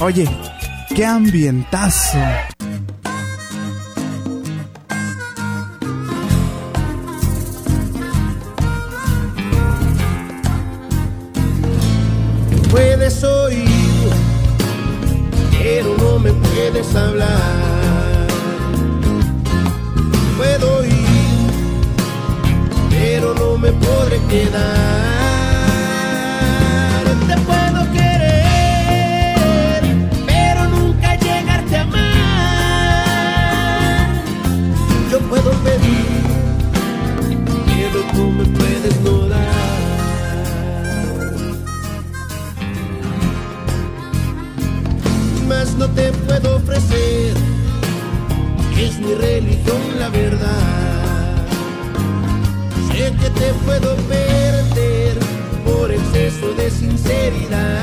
Oye, qué ambientazo. Puedes oír, pero no me puedes hablar. Puedo oír, pero no me podré quedar. Te puedo ofrecer, es mi religión la verdad. Sé que te puedo perder por exceso de sinceridad.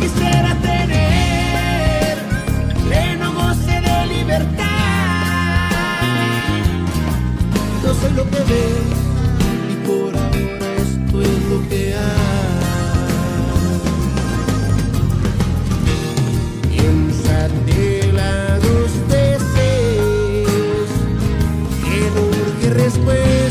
Quisiera tener pleno goce de libertad. No soy lo que ves urge respuesta,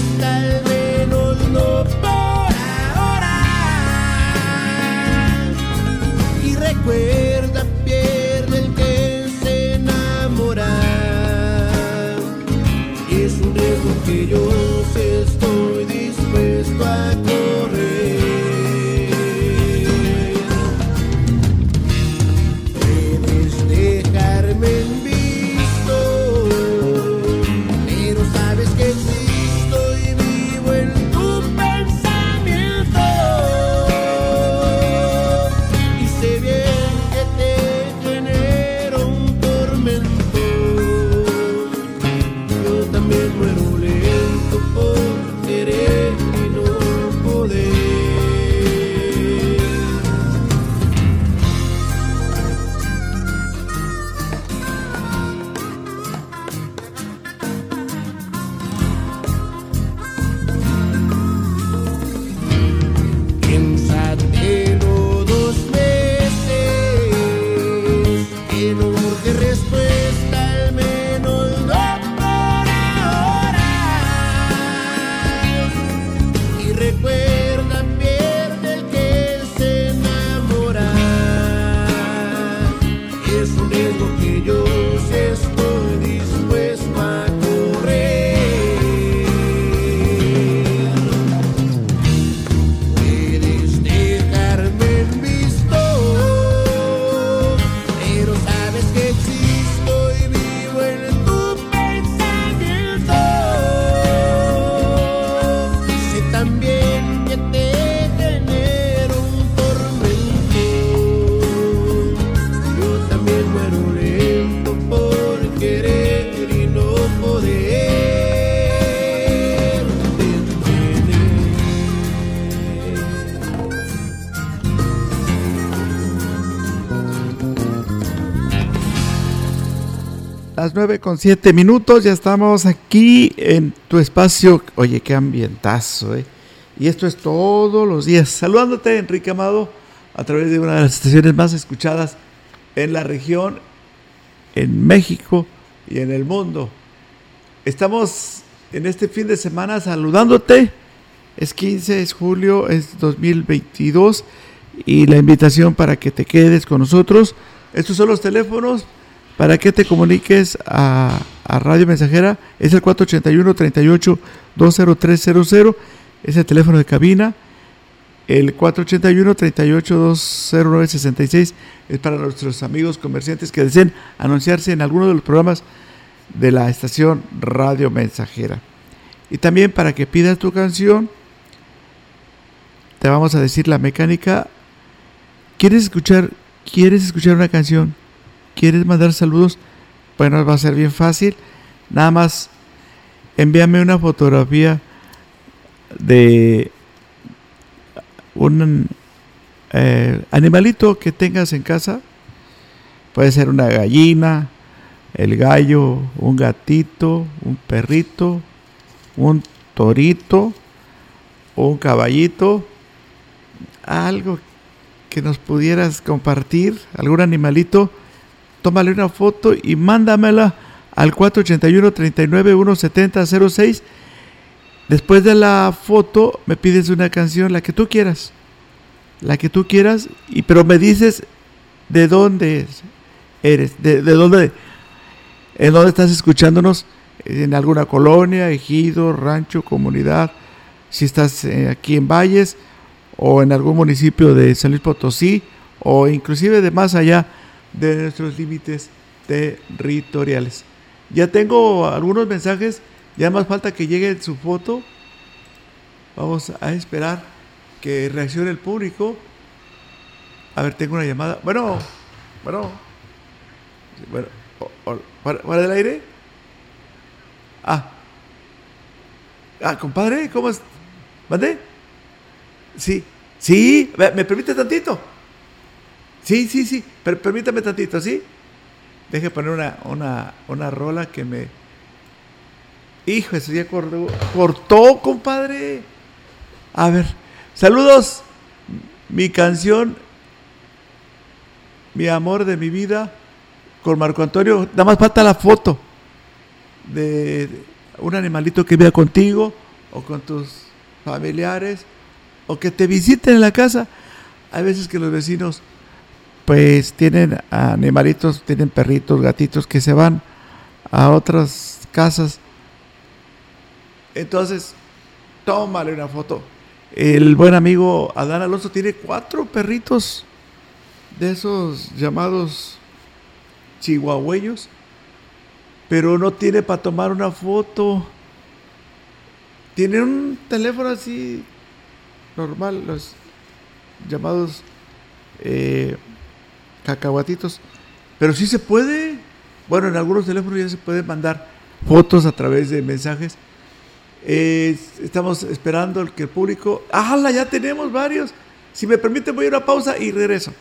9 con 7 minutos, ya estamos aquí en tu espacio. Oye, qué ambientazo, ¿eh? Y esto es todos los días. Saludándote, Enrique Amado, a través de una de las estaciones más escuchadas en la región, en México y en el mundo. Estamos en este fin de semana saludándote. Es 15, es julio, es 2022 y la invitación para que te quedes con nosotros. Estos son los teléfonos para que te comuniques a, Radio Mensajera. Es el 481-38-20300. Es el teléfono de cabina. El 481-38-209-66 es para nuestros amigos comerciantes que deseen anunciarse en alguno de los programas de la estación Radio Mensajera. Y también para que pidas tu canción, te vamos a decir la mecánica. ¿Quieres escuchar, quieres escuchar una canción? ¿Quieres mandar saludos? Bueno, va a ser bien fácil. Nada más envíame una fotografía de un eh, animalito que tengas en casa. Puede ser una gallina, el gallo, un gatito, un perrito, un torito, un caballito, algo que nos pudieras compartir, algún animalito, tómale una foto y mándamela al 481-39-170-06. Después de la foto me pides una canción, la que tú quieras. La que tú quieras, y, pero me dices de dónde eres, de, de dónde, en dónde estás escuchándonos, en alguna colonia, ejido, rancho, comunidad, si estás eh, aquí en Valles o en algún municipio de San Luis Potosí o inclusive de más allá de nuestros límites territoriales. Ya tengo algunos mensajes, ya más falta que llegue su foto. Vamos a esperar que reaccione el público. A ver, tengo una llamada. Bueno, bueno, bueno, ¿para, del aire? Ah, ah, compadre, ¿cómo es? ¿Mande? Sí, sí, ¿me permite tantito? Sí, sí, sí, pero permítame tantito, ¿sí? Deje poner una, una, una rola que me... Hijo, eso ya cortó, cortó, compadre. A ver, saludos. Mi canción, mi amor de mi vida, con Marco Antonio. Nada más falta la foto de un animalito que vea contigo o con tus familiares o que te visiten en la casa. Hay veces que los vecinos pues tienen animalitos, tienen perritos, gatitos que se van a otras casas. Entonces, tómale una foto. El buen amigo Adán Alonso tiene cuatro perritos de esos llamados chihuahueños, pero no tiene para tomar una foto. Tiene un teléfono así normal, los llamados eh, cacahuatitos. Pero sí se puede. Bueno, en algunos teléfonos ya se puede mandar fotos a través de mensajes. estamos esperando que el público. ¡Hala! Ya tenemos varios. Si me permite, voy a una pausa y regreso.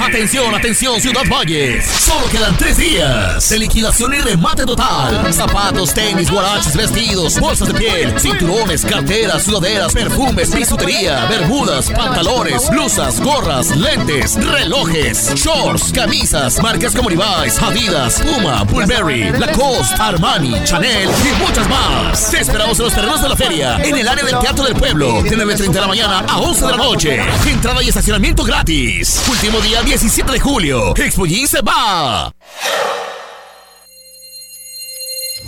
Atención, atención, Ciudad Valles. Solo quedan tres días de liquidación y remate total. Zapatos, tenis, guaraches, vestidos, bolsas de piel, cinturones, carteras, sudaderas, perfumes, bisutería, bermudas, pantalones, blusas, gorras, lentes, relojes, shorts, camisas, marcas como Levi's, Adidas, Puma, Burberry, Lacoste, Armani, Chanel y muchas más. Te esperamos en los terrenos de la feria, en el área del Teatro del Pueblo, de 9.30 de la mañana a 11 de la noche. Entrada y estacionamiento gratis. Último día 17 de julio. Expo se va.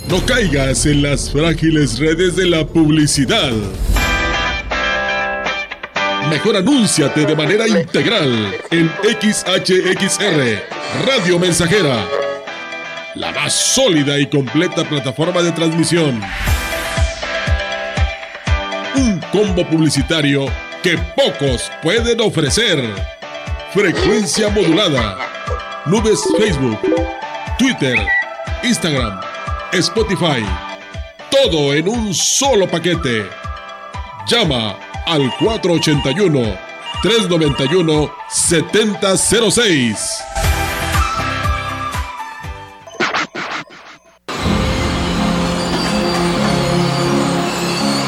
No caigas en las frágiles redes de la publicidad. Mejor anúnciate de manera integral en XHXR, Radio Mensajera, la más sólida y completa plataforma de transmisión. Un combo publicitario que pocos pueden ofrecer. Frecuencia modulada. Nubes Facebook, Twitter, Instagram, Spotify. Todo en un solo paquete. Llama al 481 391 7006.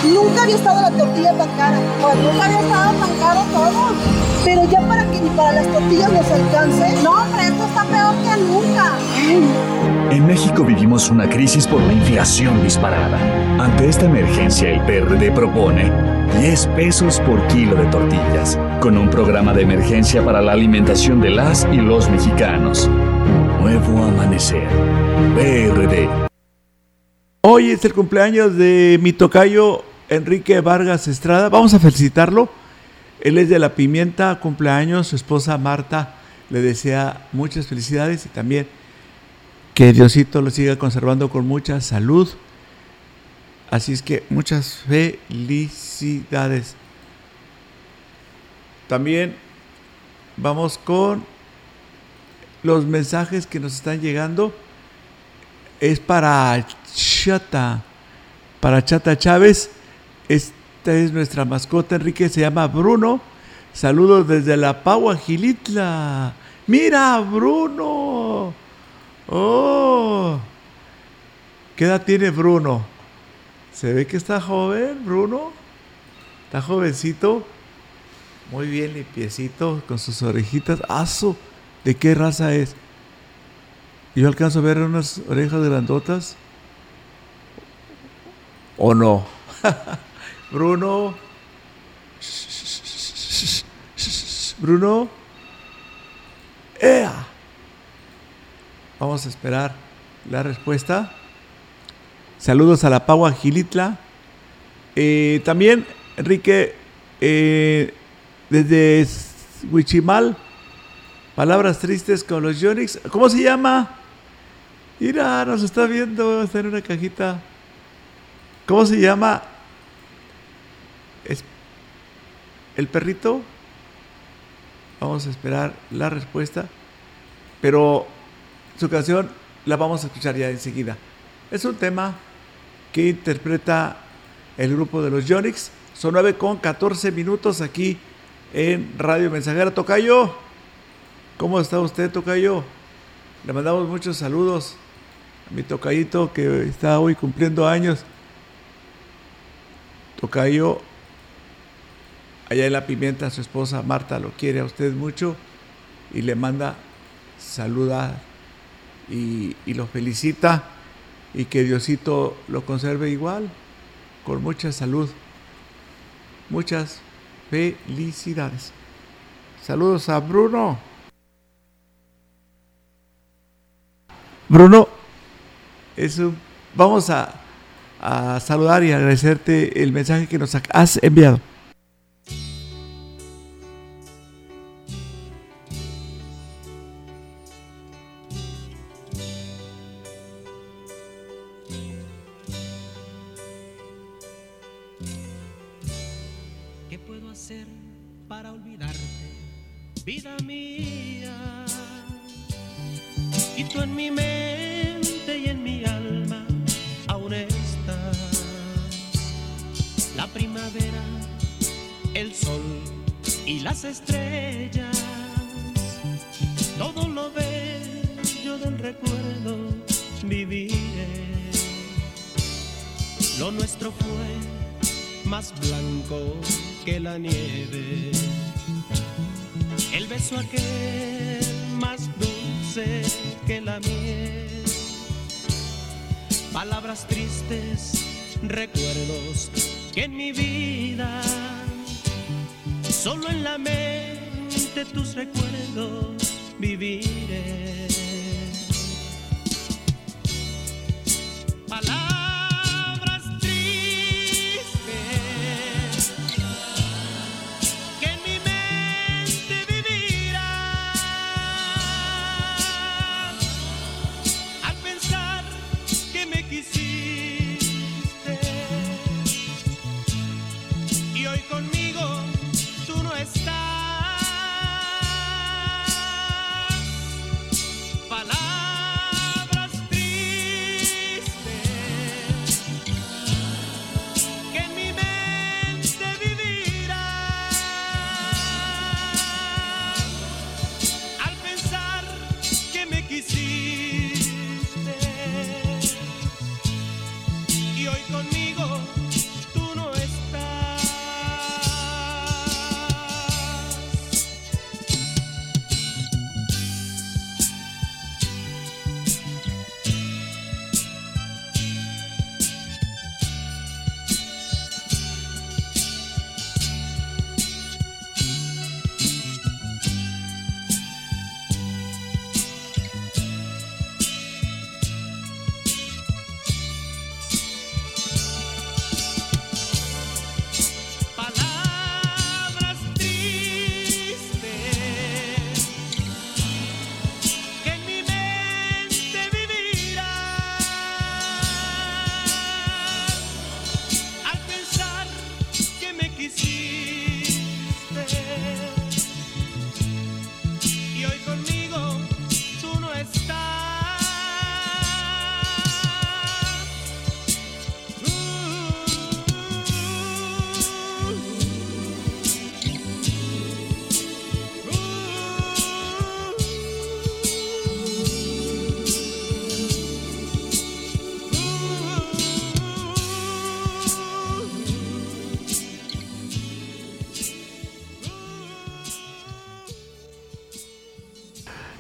Nunca había estado la tortilla tan cara. Nunca había estado tan caro todo. Pero ya para que ni para las tortillas nos alcance. No, hombre, esto está peor que nunca. En México vivimos una crisis por la inflación disparada. Ante esta emergencia, el PRD propone 10 pesos por kilo de tortillas, con un programa de emergencia para la alimentación de las y los mexicanos. Nuevo amanecer. PRD. Hoy es el cumpleaños de mi tocayo Enrique Vargas Estrada. Vamos a felicitarlo él es de La Pimienta, cumpleaños, su esposa Marta le desea muchas felicidades y también que Diosito lo siga conservando con mucha salud. Así es que muchas felicidades. También vamos con los mensajes que nos están llegando. Es para Chata, para Chata Chávez. Esta es nuestra mascota, Enrique, se llama Bruno. Saludos desde la Pagua Gilitla. Mira, Bruno. Oh. ¿Qué edad tiene Bruno? Se ve que está joven, Bruno. Está jovencito. Muy bien limpiecito, con sus orejitas. ¡Aso! ¿De qué raza es? Yo alcanzo a ver unas orejas grandotas. ¿O no? Bruno. Bruno. ¡Ea! Vamos a esperar la respuesta. Saludos a la Pagua Gilitla. Eh, también, Enrique, eh, desde Huichimal, palabras tristes con los Yonix. ¿Cómo se llama? Mira, nos está viendo, está en una cajita. ¿Cómo se llama? ¿Es el perrito? Vamos a esperar la respuesta. Pero su canción la vamos a escuchar ya enseguida. Es un tema que interpreta el grupo de los Yonix. Son 9 con 14 minutos aquí en Radio Mensajera. Tocayo, ¿cómo está usted, Tocayo? Le mandamos muchos saludos a mi tocayito que está hoy cumpliendo años. Tocayo, allá en la pimienta, su esposa Marta lo quiere a usted mucho y le manda saludar y, y lo felicita y que Diosito lo conserve igual, con mucha salud. Muchas felicidades. Saludos a Bruno. Bruno, vamos a, a saludar y agradecerte el mensaje que nos has enviado.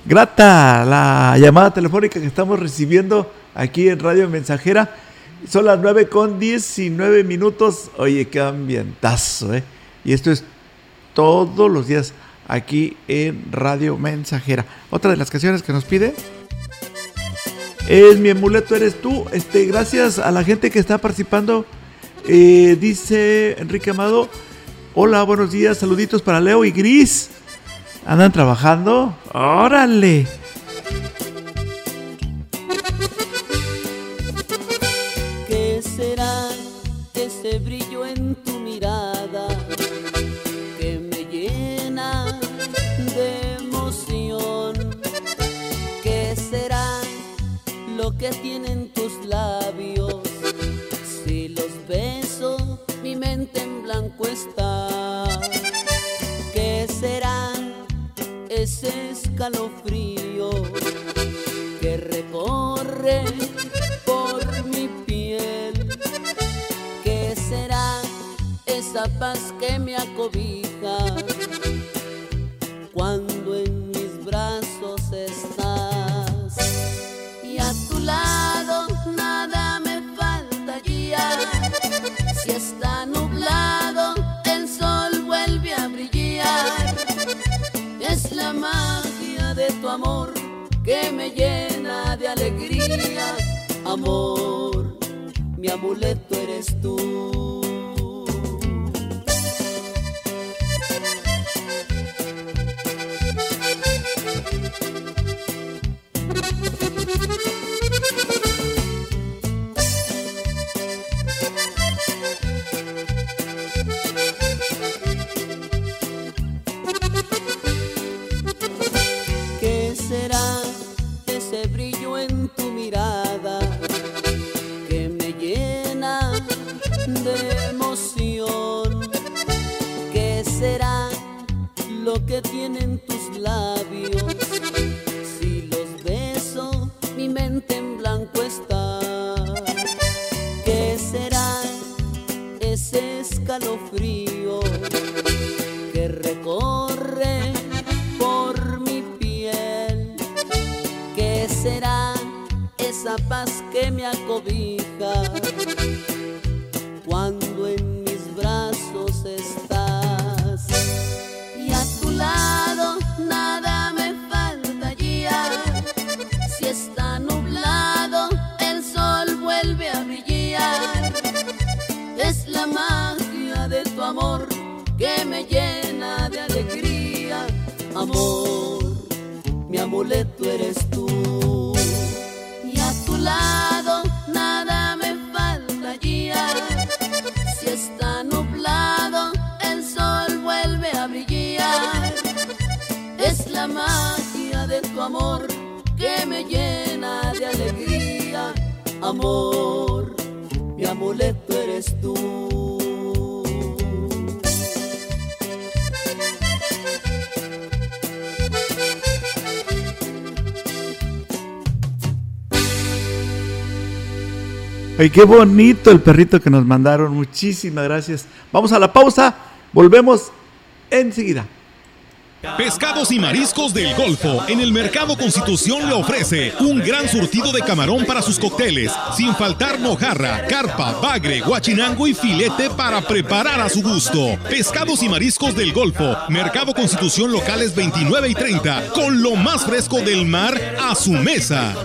Grata la llamada telefónica que estamos recibiendo aquí en Radio Mensajera. Son las 9 con 19 minutos. Oye, qué ambientazo, ¿eh? Y esto es todos los días aquí en Radio Mensajera. Otra de las canciones que nos pide es Mi amuleto eres tú. Este, gracias a la gente que está participando. Eh, dice Enrique Amado. Hola, buenos días. Saluditos para Leo y Gris. ¿Andan trabajando? ¡Órale! Ese escalofrío que recorre por mi piel? ¿Qué será esa paz que me acobija amor que me llena de alegría. Amor, mi amuleto eres tú. Ay, qué bonito el perrito que nos mandaron. Muchísimas gracias. Vamos a la pausa. Volvemos enseguida. Pescados y mariscos del Golfo. En el Mercado Constitución le ofrece un gran surtido de camarón para sus cócteles, sin faltar mojarra, carpa, bagre, guachinango y filete para preparar a su gusto. Pescados y mariscos del Golfo. Mercado Constitución locales 29 y 30, con lo más fresco del mar a su mesa.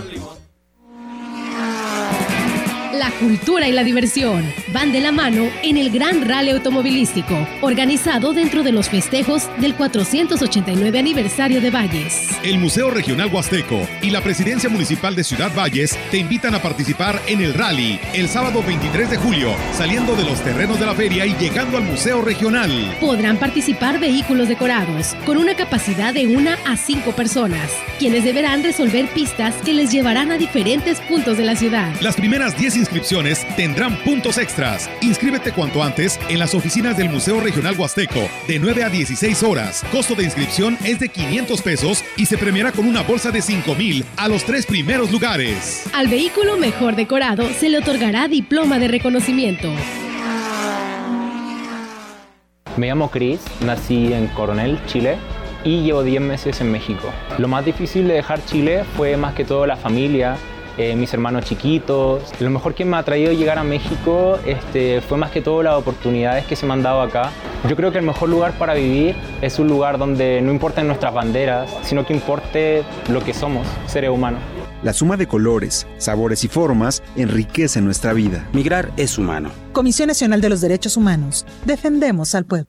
La cultura y la diversión van de la mano en el Gran Rally Automovilístico, organizado dentro de los festejos del 489 aniversario de Valles. El Museo Regional Huasteco y la Presidencia Municipal de Ciudad Valles te invitan a participar en el rally el sábado 23 de julio, saliendo de los terrenos de la feria y llegando al Museo Regional. Podrán participar vehículos decorados con una capacidad de una a cinco personas, quienes deberán resolver pistas que les llevarán a diferentes puntos de la ciudad. Las primeras 10 inscripciones tendrán puntos extras. Inscríbete cuanto antes en las oficinas del Museo Regional Huasteco de 9 a 16 horas. Costo de inscripción es de 500 pesos y se premiará con una bolsa de 5 mil a los tres primeros lugares. Al vehículo mejor decorado se le otorgará diploma de reconocimiento. Me llamo Chris, nací en Coronel, Chile. y llevo 10 meses en México. Lo más difícil de dejar Chile fue más que todo la familia, eh, mis hermanos chiquitos. Lo mejor que me ha traído llegar a México este, fue más que todo las oportunidades que se me han dado acá. Yo creo que el mejor lugar para vivir es un lugar donde no importen nuestras banderas, sino que importe lo que somos, seres humanos. La suma de colores, sabores y formas enriquece nuestra vida. Migrar es humano. Comisión Nacional de los Derechos Humanos. Defendemos al pueblo.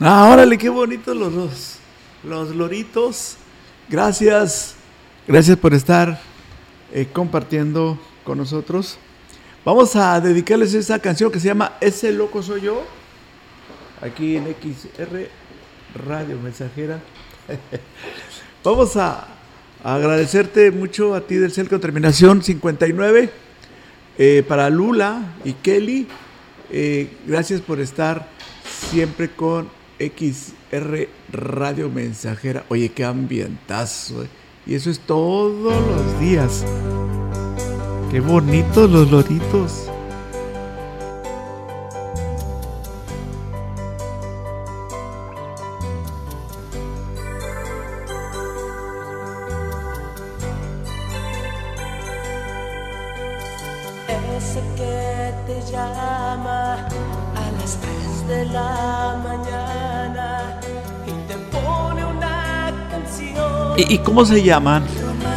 Ah, órale, qué bonitos los dos. Los loritos. Gracias. Gracias por estar eh, compartiendo con nosotros. Vamos a dedicarles esa canción que se llama Ese loco soy yo. Aquí en XR Radio Mensajera. Vamos a agradecerte mucho a ti del CEL con terminación 59. eh, para Lula y Kelly, eh, gracias por estar siempre con XR Radio Mensajera. Oye, qué ambientazo. eh. Y eso es todos los días. Qué bonitos los loritos. ¿Y, cómo se llaman?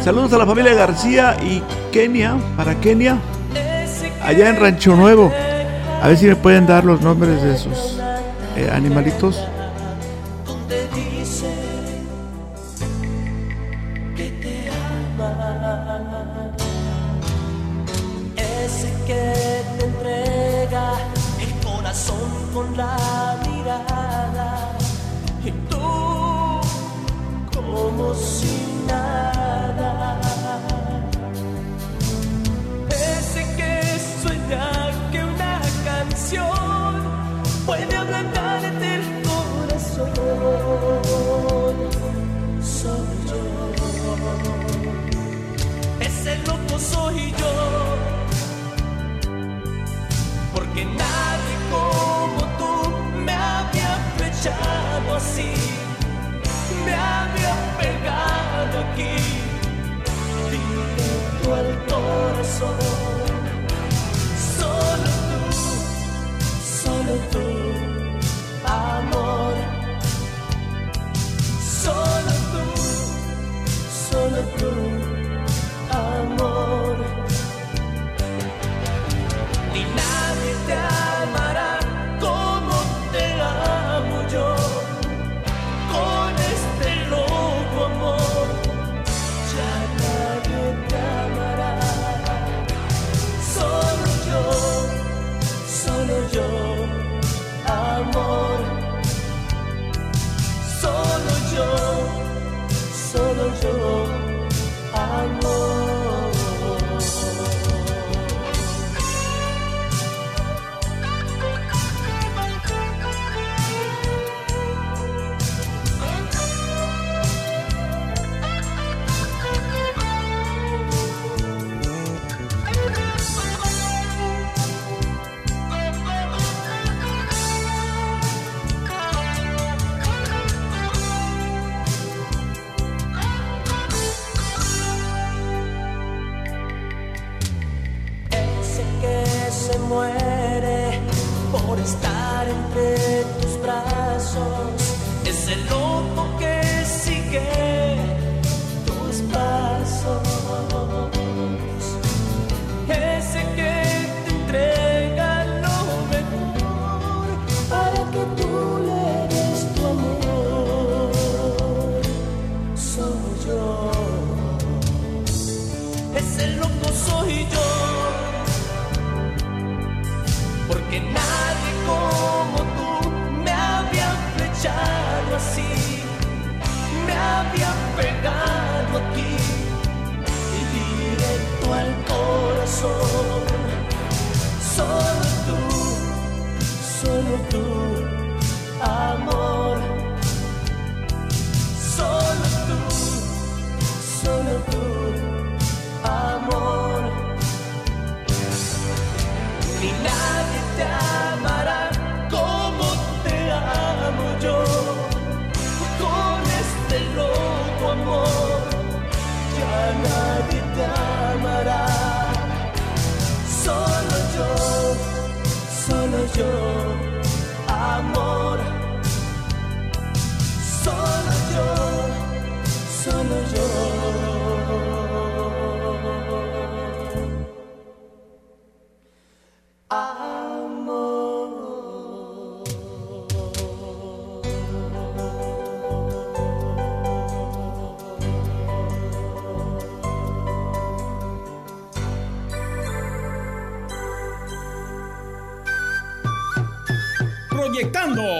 Saludos a la familia García y Kenia, para Kenia, allá en Rancho Nuevo. A ver si me pueden dar los nombres de sus eh, animalitos.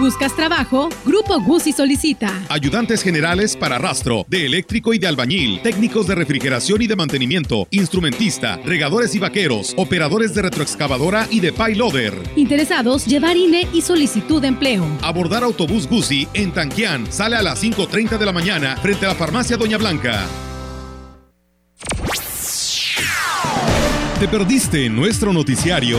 ¿Buscas trabajo? Grupo Guzzi solicita. Ayudantes generales para rastro, de eléctrico y de albañil, técnicos de refrigeración y de mantenimiento, instrumentista, regadores y vaqueros, operadores de retroexcavadora y de payloader. Interesados, llevar INE y solicitud de empleo. Abordar autobús Guzzi en Tanquián. Sale a las 5.30 de la mañana frente a la farmacia Doña Blanca. ¿Te perdiste nuestro noticiario?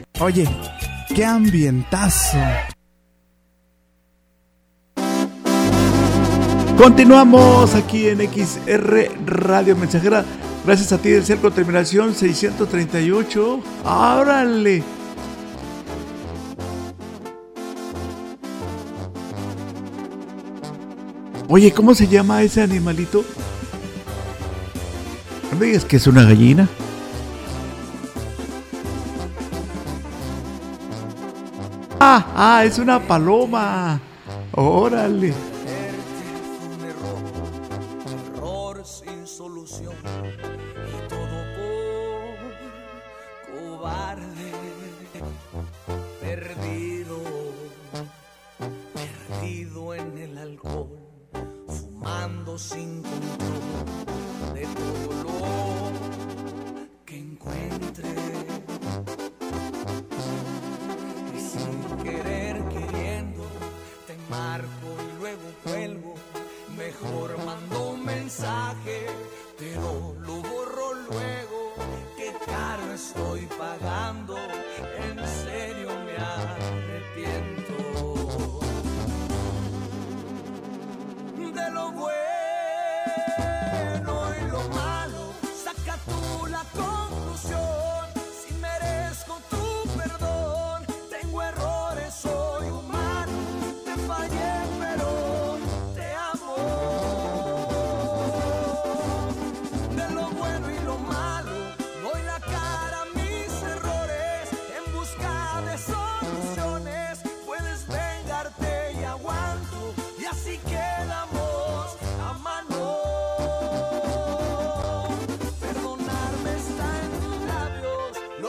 Oye, qué ambientazo. Continuamos aquí en XR Radio Mensajera. Gracias a ti del cerco terminación 638. ¡Árale! Oye, ¿cómo se llama ese animalito? No digas que es una gallina. Ah, ah, es una paloma. Órale.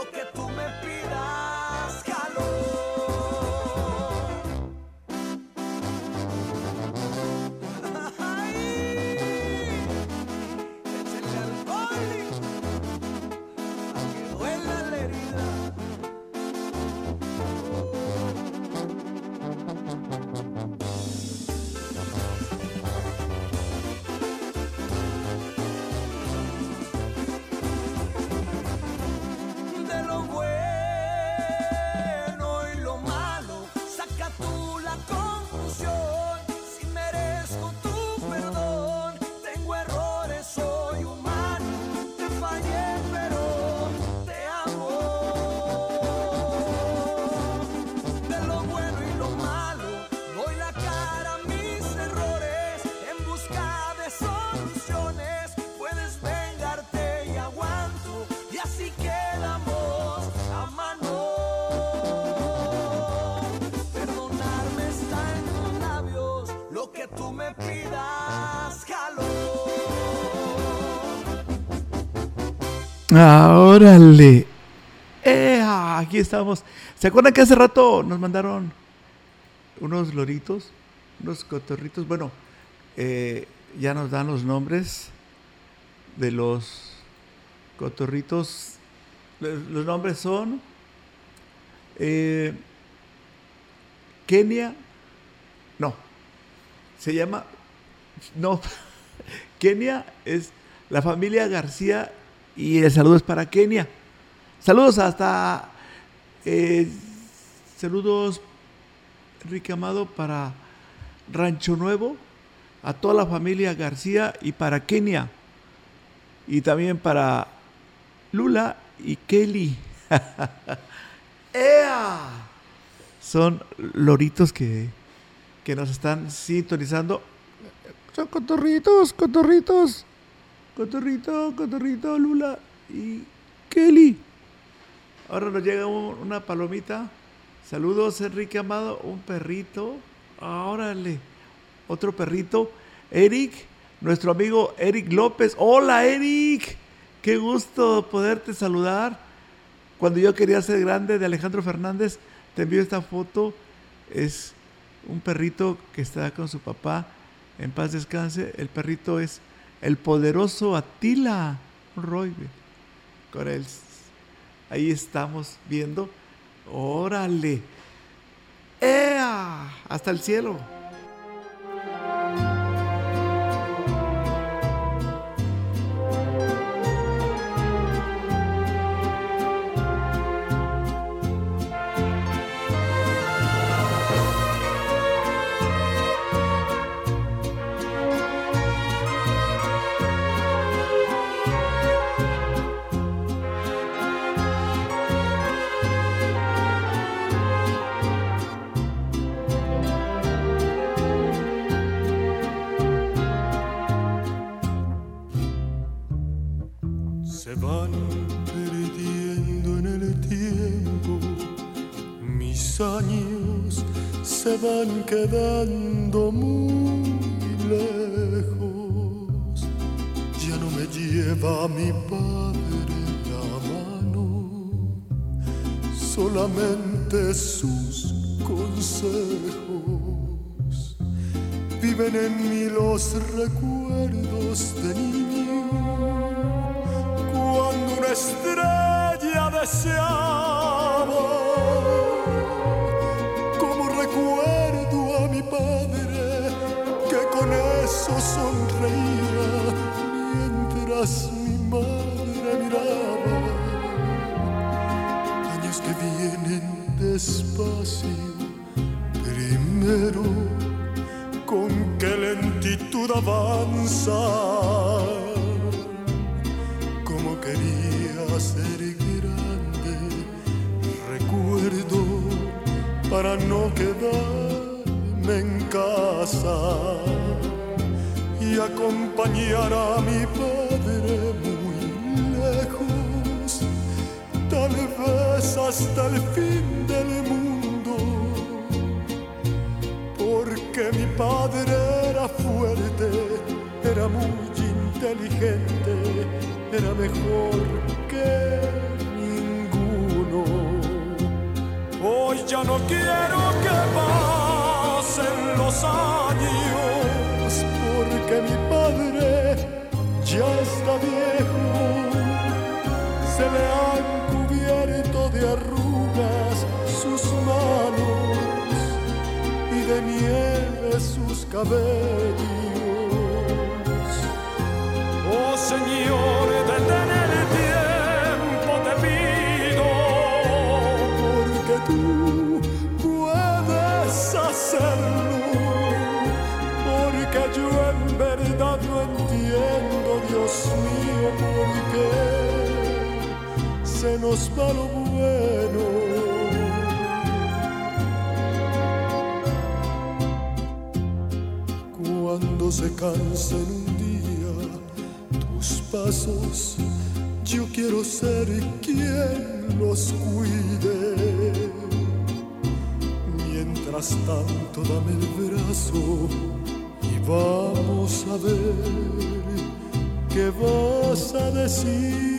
lo que tú Ah, órale. Eh, aquí estamos. ¿Se acuerdan que hace rato nos mandaron unos loritos, unos cotorritos? Bueno, eh, ya nos dan los nombres de los cotorritos. Los, nombres son eh, Kenia. No, se llama. No, Kenia es la familia García y el saludo es para Kenia. Saludos hasta. eh, saludos, Enrique Amado, para Rancho Nuevo, a toda la familia García y para Kenia. Y también para Lula y Kelly. ¡Ea! Son loritos que, que nos están sintonizando. Son cotorritos, cotorritos. Cotorrito, cotorrito, Lula y Kelly. Ahora nos llega un- una palomita. Saludos, Enrique Amado. Un perrito. Órale. Otro perrito. Eric, nuestro amigo Eric López. Hola, Eric. Qué gusto poderte saludar. Cuando yo quería ser grande de Alejandro Fernández, te envío esta foto. Es un perrito que está con su papá. En paz descanse. El perrito es el poderoso Atila Roy. Con él. Ahí estamos viendo. Órale. ¡Ea! Hasta el cielo. Van quedando muy lejos. Ya no me lleva mi padre la mano, solamente sus consejos. Viven en mí los recuerdos de niño cuando una estrella deseaba. Eso sonreía mientras mi madre miraba. Años que vienen despacio, primero con qué lentitud avanza como quería ser grande. Recuerdo para no quedarme en casa y acompañar a mi padre muy lejos, tal vez hasta el fin del mundo, porque mi padre era fuerte, era muy inteligente, era mejor que ninguno. Hoy ya no quiero que pasen los años, porque mi padre ya está viejo, se le han cubierto de arrugas sus manos y de nieve sus cabellos. Oh Señor, detén el tiempo, te pido, porque tú Dios mío, por qué se nos va lo bueno. Cuando se cansen un día tus pasos, yo quiero ser quien los cuide. Mientras tanto, dame el brazo y vamos a ver qué vas a decirme.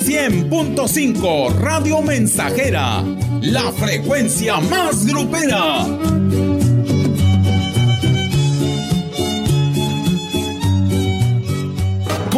100.5 Radio Mensajera, la frecuencia más grupera.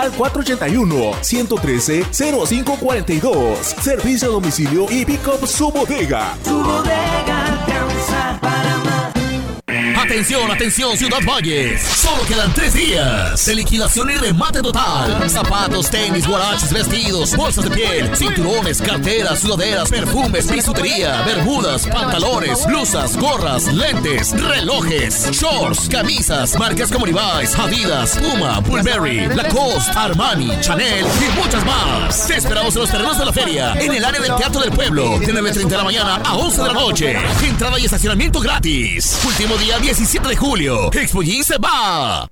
al 481 113 0542. Servicio a domicilio y pick up su bodega. Atención, atención, Ciudad Valles. Solo quedan tres días de liquidación y remate total. Zapatos, tenis, guaraches, vestidos, bolsas de piel, cinturones, carteras, sudaderas, perfumes, bisutería, bermudas, pantalones, blusas, gorras, lentes, relojes, shorts, camisas, marcas como Levi's, Adidas, Puma, Burberry, Lacoste, Armani, Chanel y muchas más. Te esperamos en los terrenos de la feria, en el área del Teatro del Pueblo, de 9.30 de la mañana a 11 de la noche. Entrada y estacionamiento gratis. Último día 17 de julio. Expo se va.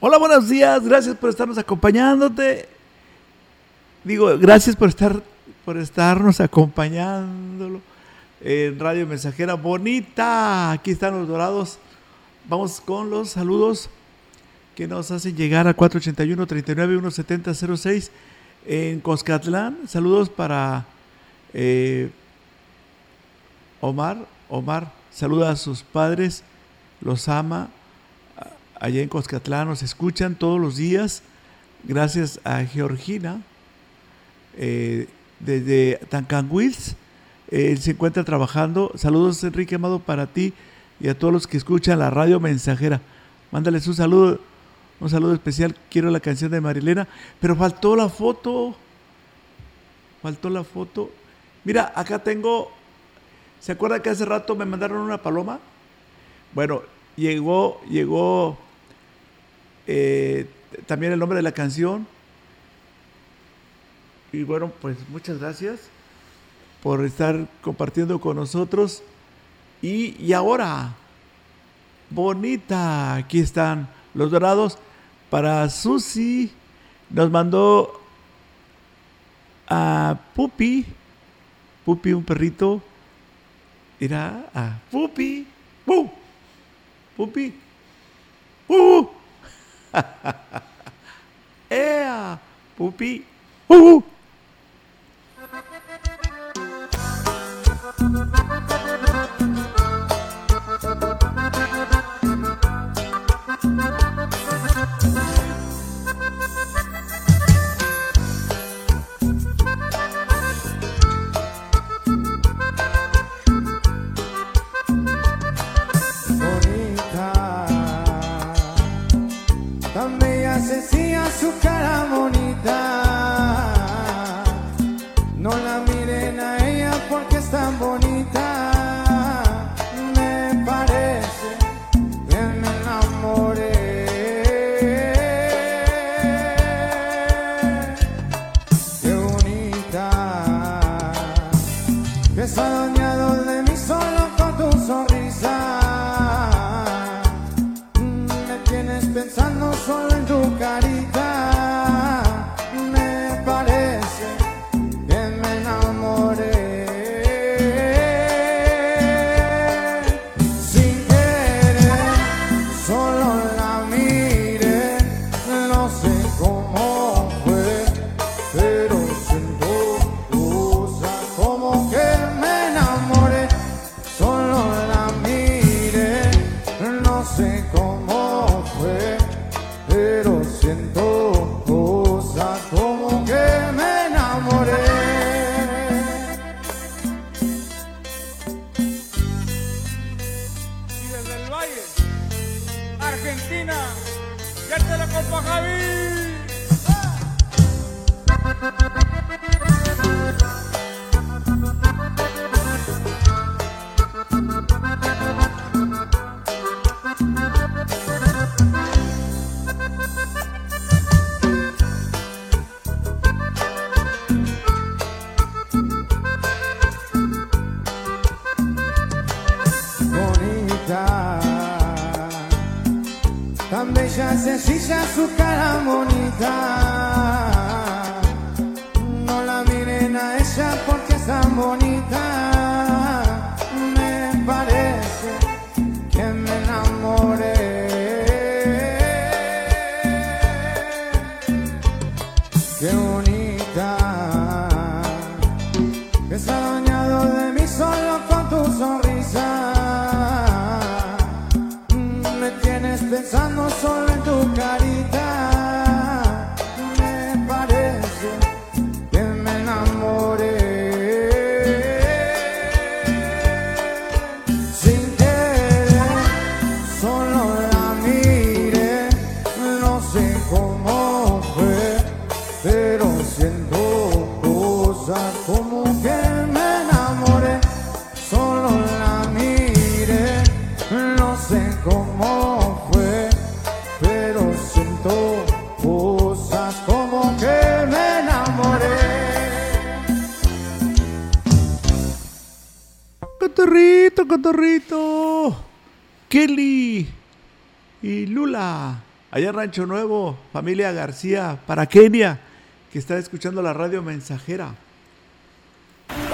Hola, buenos días. Gracias por estarnos acompañándote. Digo, gracias por estar por estarnos acompañándolo en Radio Mensajera Bonita. Aquí están los dorados. Vamos con los saludos que nos hacen llegar a 481 39 170 06 en Coscatlán. Saludos para eh, Omar. Omar saluda a sus padres, los ama. Allá en Coscatlán nos escuchan todos los días. Gracias a Georgina eh, desde Tancanwils. Él se encuentra trabajando. Saludos, Enrique Amado, para ti y a todos los que escuchan la radio mensajera. Mándales un saludo, un saludo especial. Quiero la canción de Marilena, pero faltó la foto. Faltó la foto. Mira, acá tengo. ¿Se acuerda que hace rato me mandaron una paloma? Bueno, llegó, llegó eh, también el nombre de la canción. Y bueno, pues muchas gracias por estar compartiendo con nosotros. Y, y ahora, bonita, aquí están los dorados. Para Susi, nos mandó a Pupi, Pupi, un perrito. Era a Pupi, ¡Pu! Pupi, ¡Uh! ¡Ea! Pupi, ¡Uh! Rancho Nuevo, familia García, para Kenia, que está escuchando la radio mensajera.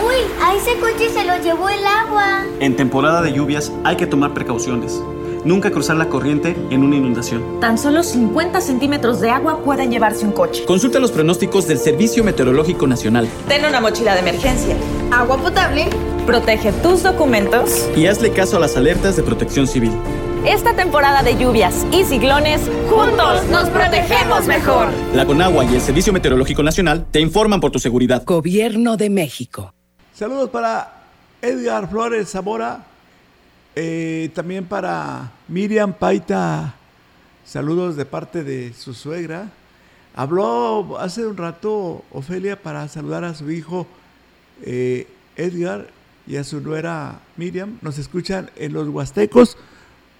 Uy, a ese coche se lo llevó el agua. En temporada de lluvias hay que tomar precauciones. Nunca cruzar la corriente en una inundación. Tan solo 50 centímetros de agua pueden llevarse un coche. Consulta los pronósticos del Servicio Meteorológico Nacional Ten una mochila de emergencia. Agua potable. Protege tus documentos. y hazle caso a las alertas de protección civil. Esta temporada de lluvias y ciclones, juntos nos protegemos mejor. La Conagua y el Servicio Meteorológico Nacional te informan por tu seguridad. Gobierno de México. Saludos para Edgar Flores Zamora. eh, también para Miriam Paita. Saludos de parte de su suegra. Habló hace un rato Ofelia para saludar a su hijo eh, Edgar y a su nuera Miriam. Nos escuchan en los Huastecos.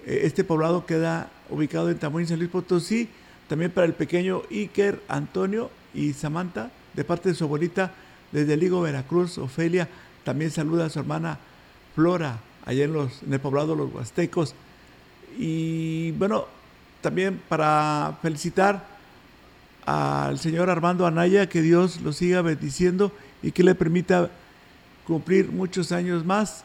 Eh, Este poblado queda ubicado en Tamuín, San Luis Potosí. También para el pequeño Iker, Antonio y Samantha, de parte de su abuelita desde Ligo, Veracruz, Ofelia. También saluda a su hermana Flora, allá en, los, en el poblado Los Huastecos. Y bueno, también para felicitar al señor Armando Anaya, que Dios lo siga bendiciendo y que le permita cumplir muchos años más.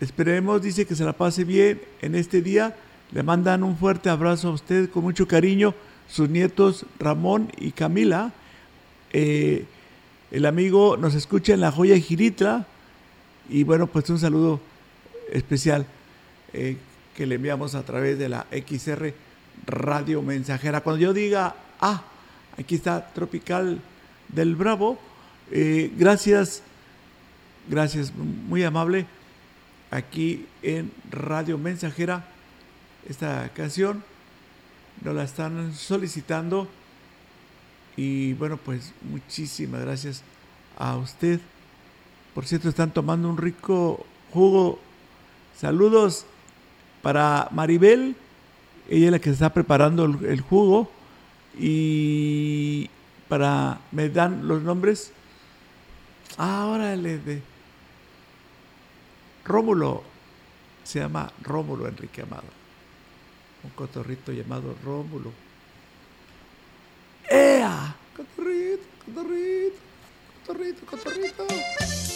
Esperemos, dice que se la pase bien en este día. Le mandan un fuerte abrazo a usted con mucho cariño, sus nietos Ramón y Camila. Eh, el amigo nos escucha en La Joya Giritra. Y bueno, pues un saludo especial eh, que le enviamos a través de la XR Radio Mensajera. Cuando yo diga, ah, aquí está Tropical del Bravo, eh, gracias, gracias, muy amable, aquí en Radio Mensajera, esta canción nos la están solicitando y bueno, pues muchísimas gracias a usted. Por cierto, están tomando un rico jugo. Saludos para Maribel, ella es la que está preparando el, jugo. Y para, me dan los nombres. Ah, órale, de Rómulo. Se llama Rómulo Enrique Amado. Un cotorrito llamado Rómulo. ¡Ea! Cotorrito, cotorrito, cotorrito, cotorrito.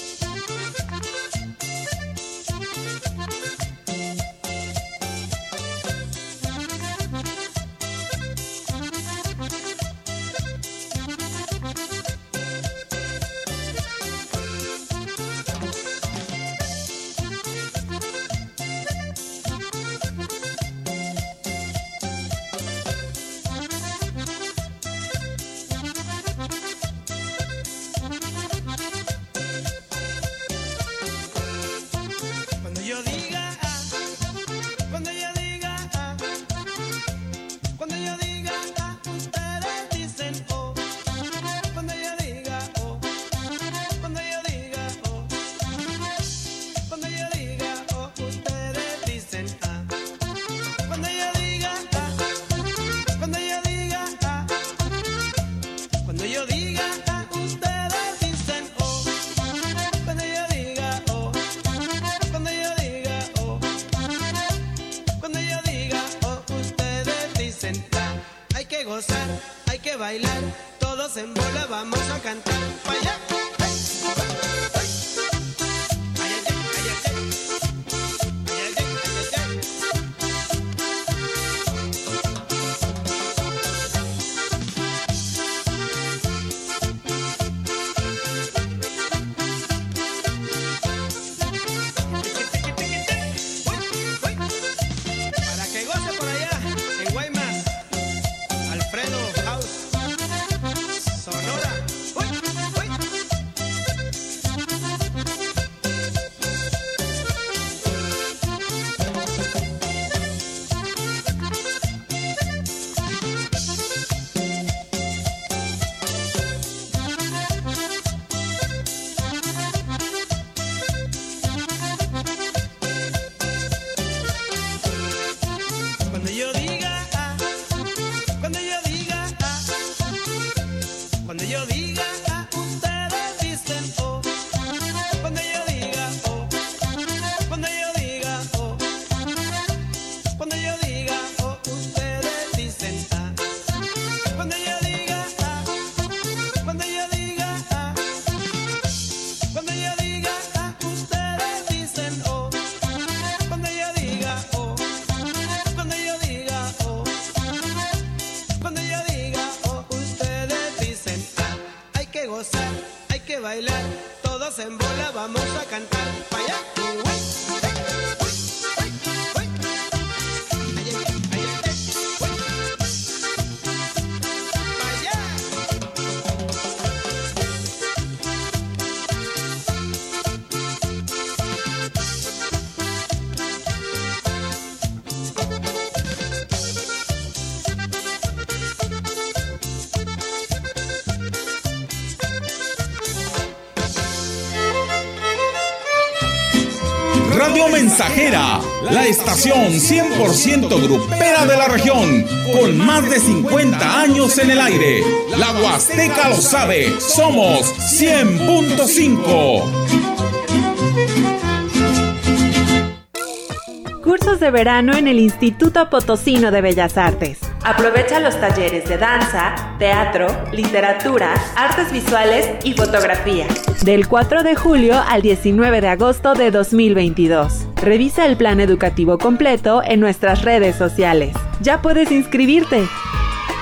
Radio Mensajera, la estación 100% grupera de la región, con más de 50 años en el aire. La Huasteca lo sabe, somos 100.5. Cursos de verano en el Instituto Potosino de Bellas Artes. Aprovecha los talleres de danza, teatro, literatura, artes visuales y fotografía. Del 4 de julio al 19 de agosto de 2022. Revisa el plan educativo completo en nuestras redes sociales. Ya puedes inscribirte.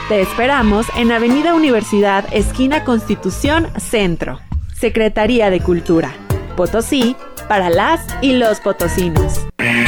Te esperamos en Avenida Universidad, esquina Constitución, Centro. Secretaría de Cultura. Potosí, para las y los potosinos.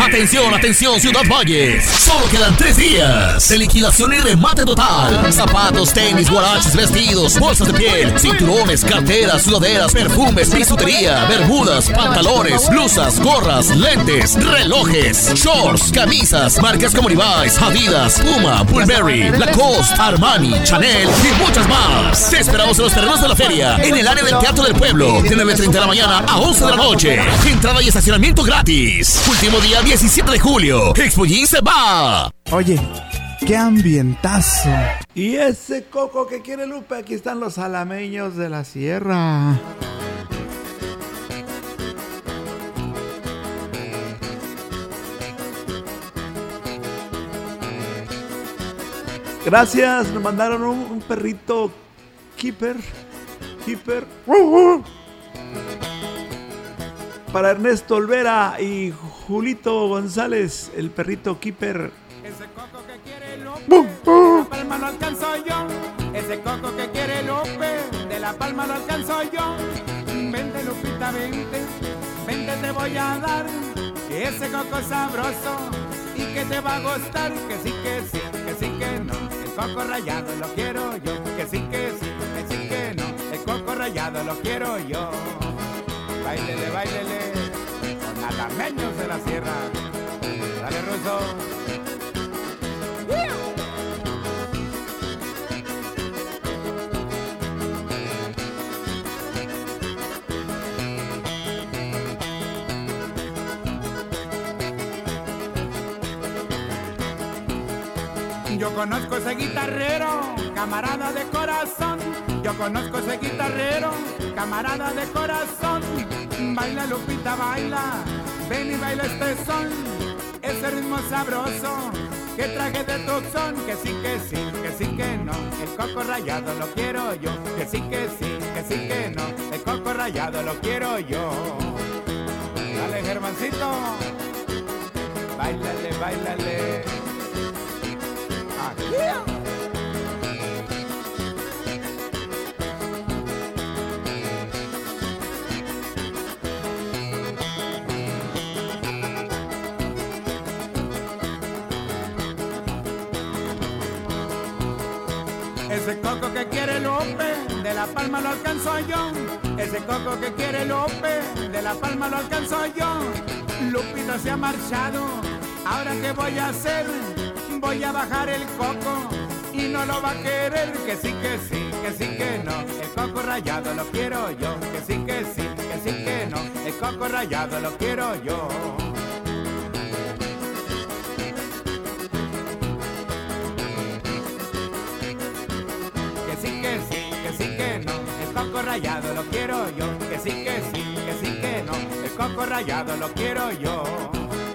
Atención, atención, Ciudad Valles. Solo quedan tres días de liquidación y remate total. Zapatos, tenis, guaraches, vestidos, bolsas de piel, cinturones, carteras, sudaderas, perfumes, bisutería, bermudas, pantalones, blusas, gorras, lentes, relojes, shorts, camisas, marcas como Levi's, Adidas, Puma, Burberry, Lacoste, Armani, Chanel y muchas más. Te esperamos en los terrenos de la feria, en el área del Teatro del Pueblo, de 9.30 de la mañana a 11 de la noche. Entrada y estacionamiento gratis. Último día 17 de julio. Expo se va. Oye, qué ambientazo. Y ese coco que quiere Lupe, aquí están los alameños de la sierra. Gracias, nos mandaron un, un perrito keeper. Keeper. Para Ernesto Olvera y Julito González, el perrito keeper. De la palma lo alcanzo yo, ese coco que quiere Lupe, de la palma lo alcanzo yo. Vente Lupita, vente, vente te voy a dar, ese coco sabroso y que te va a gustar, que sí, que sí, que sí, que no, el coco rayado lo quiero yo, que sí, que sí, que sí, que no, el coco rayado lo quiero yo. Bailele, bailele, alameños de la sierra, dale ruso. Yo conozco ese guitarrero, camarada de corazón. Yo conozco ese guitarrero, camarada de corazón. Baila Lupita, baila, ven y baila este son. Ese ritmo sabroso Que traje de Tucson, que sí, que sí, que sí, que no. El coco rayado lo quiero yo. Que sí, que sí, que sí, que no. El coco rayado lo quiero yo. Dale, Germancito. Báilale, báilale. De la palma lo alcanzo yo. Ese coco que quiere Lope, de la palma lo alcanzo yo. Lupita se ha marchado, ahora qué voy a hacer, voy a bajar el coco y no lo va a querer. Que sí, que sí, que sí, que no. El coco rayado lo quiero yo. Que sí, que sí, que sí, que no. El coco rayado lo quiero yo. Rayado lo quiero yo. Que sí, que sí, que sí, que no. El coco rayado lo quiero yo.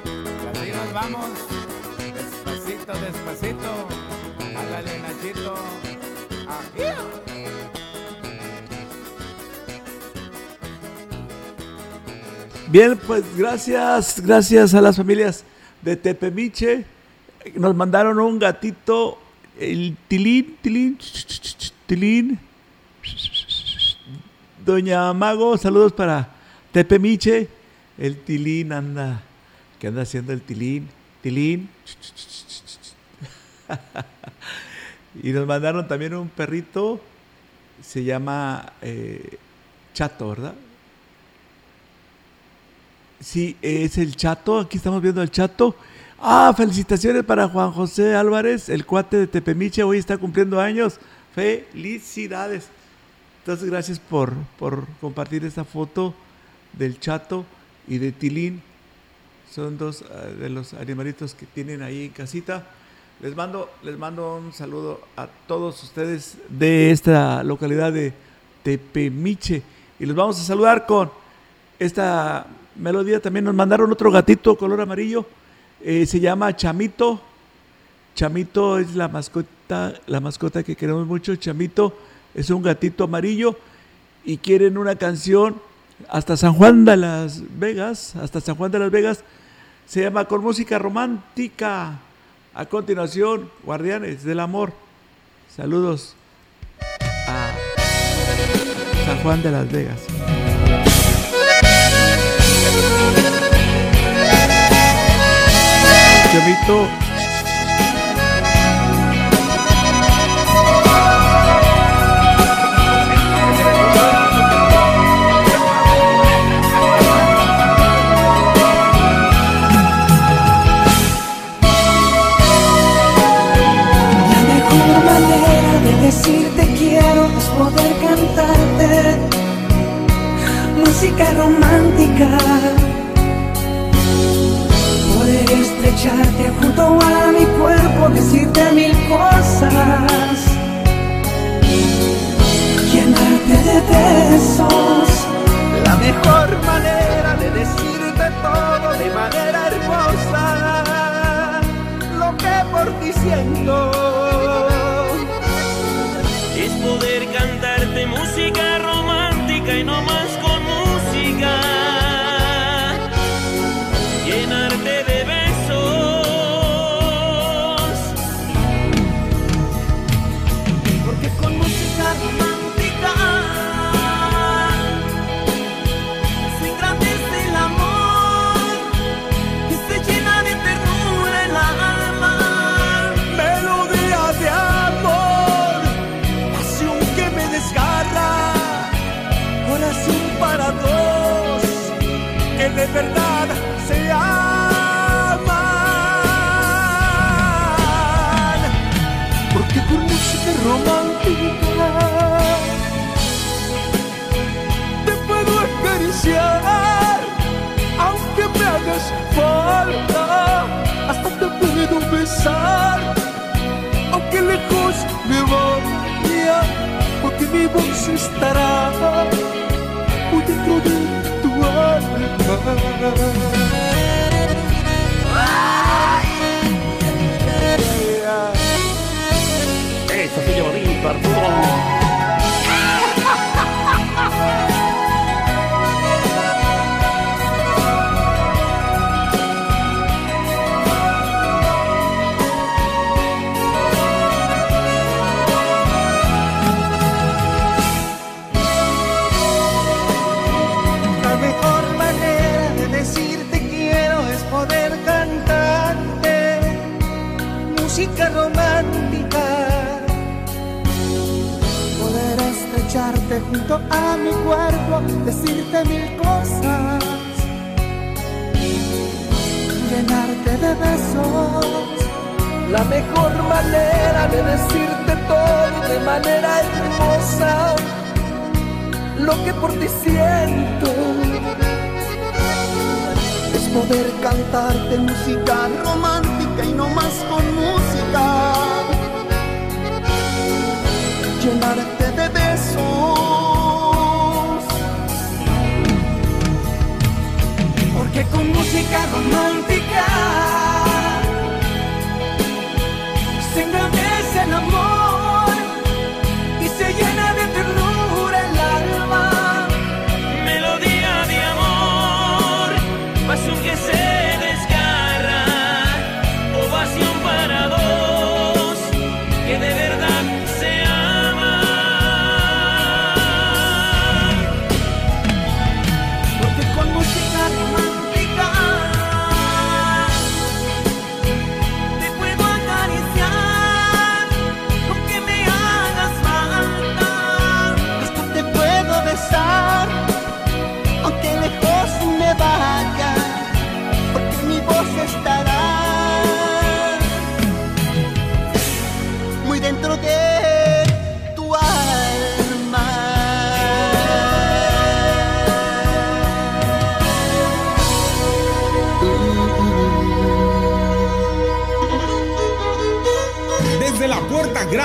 Y así nos vamos. Despacito, despacito. Hágale, Nachito. Aquí. Bien, pues gracias, gracias a las familias de Tepemiche. Nos mandaron un gatito, el Tilín, Tilín, Tilín. Doña Mago, saludos para Tepemiche. El Tilín anda, ¿qué anda haciendo el Tilín? Tilín. y nos mandaron también un perrito, se llama eh, Chato, ¿verdad? Sí, es el Chato. Aquí estamos viendo al Chato. Ah, felicitaciones para Juan José Álvarez, el cuate de Tepemiche. Hoy está cumpliendo años. Felicidades. Entonces, gracias por, por compartir esta foto del Chato y de Tilín. Son dos eh, de los animalitos que tienen ahí en casita. Les mando, les mando un saludo a todos ustedes de esta localidad de Tepemiche. Y los vamos a saludar con esta melodía. También nos mandaron otro gatito color amarillo. eh, se llama Chamito. Chamito es la mascota, la mascota que queremos mucho. Chamito es un gatito amarillo y quieren una canción hasta San Juan de las Vegas, hasta San Juan de las Vegas. Se llama con música romántica. A continuación, Guardianes del Amor. Saludos a San Juan de las Vegas. Chamito. Música romántica. Poder estrecharte junto a mi cuerpo, decirte mil cosas. Llenarte de besos. La mejor manera de decirte todo de manera hermosa. Lo que por ti siento. Romántica y no más romántica te puedo acariciar, aunque me hagas falta, hasta te puedo besar, aunque lejos me vaya, porque mi voz estará muy dentro de tu alma. barcelona. Junto a mi cuerpo, decirte mil cosas, llenarte de besos. La mejor manera de decirte todo de manera hermosa, lo que por ti siento es poder cantarte música romántica y no más con música. Llenarte de besos. Con música romántica. Se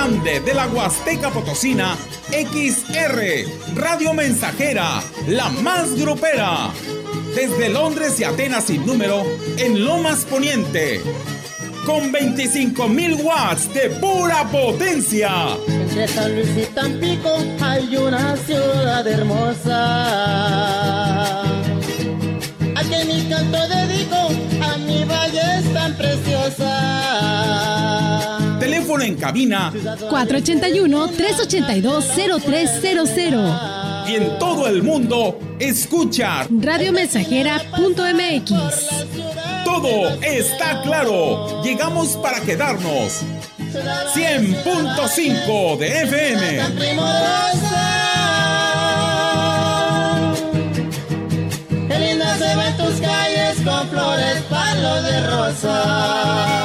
de la Huasteca Potosina, XR, Radio Mensajera, la más grupera. Desde Londres y Atenas sin número, en Lomas Poniente. Con 25.000 watts de pura potencia. Entre San Luis y Tampico hay una ciudad hermosa. A que mi canto Teléfono en cabina 481-382-0300. y en todo el mundo, escucha. Radiomensajera.mx. Todo está claro. Llegamos para quedarnos. 100.5 de FM. Qué linda se ven tus calles con flores, palos de rosa.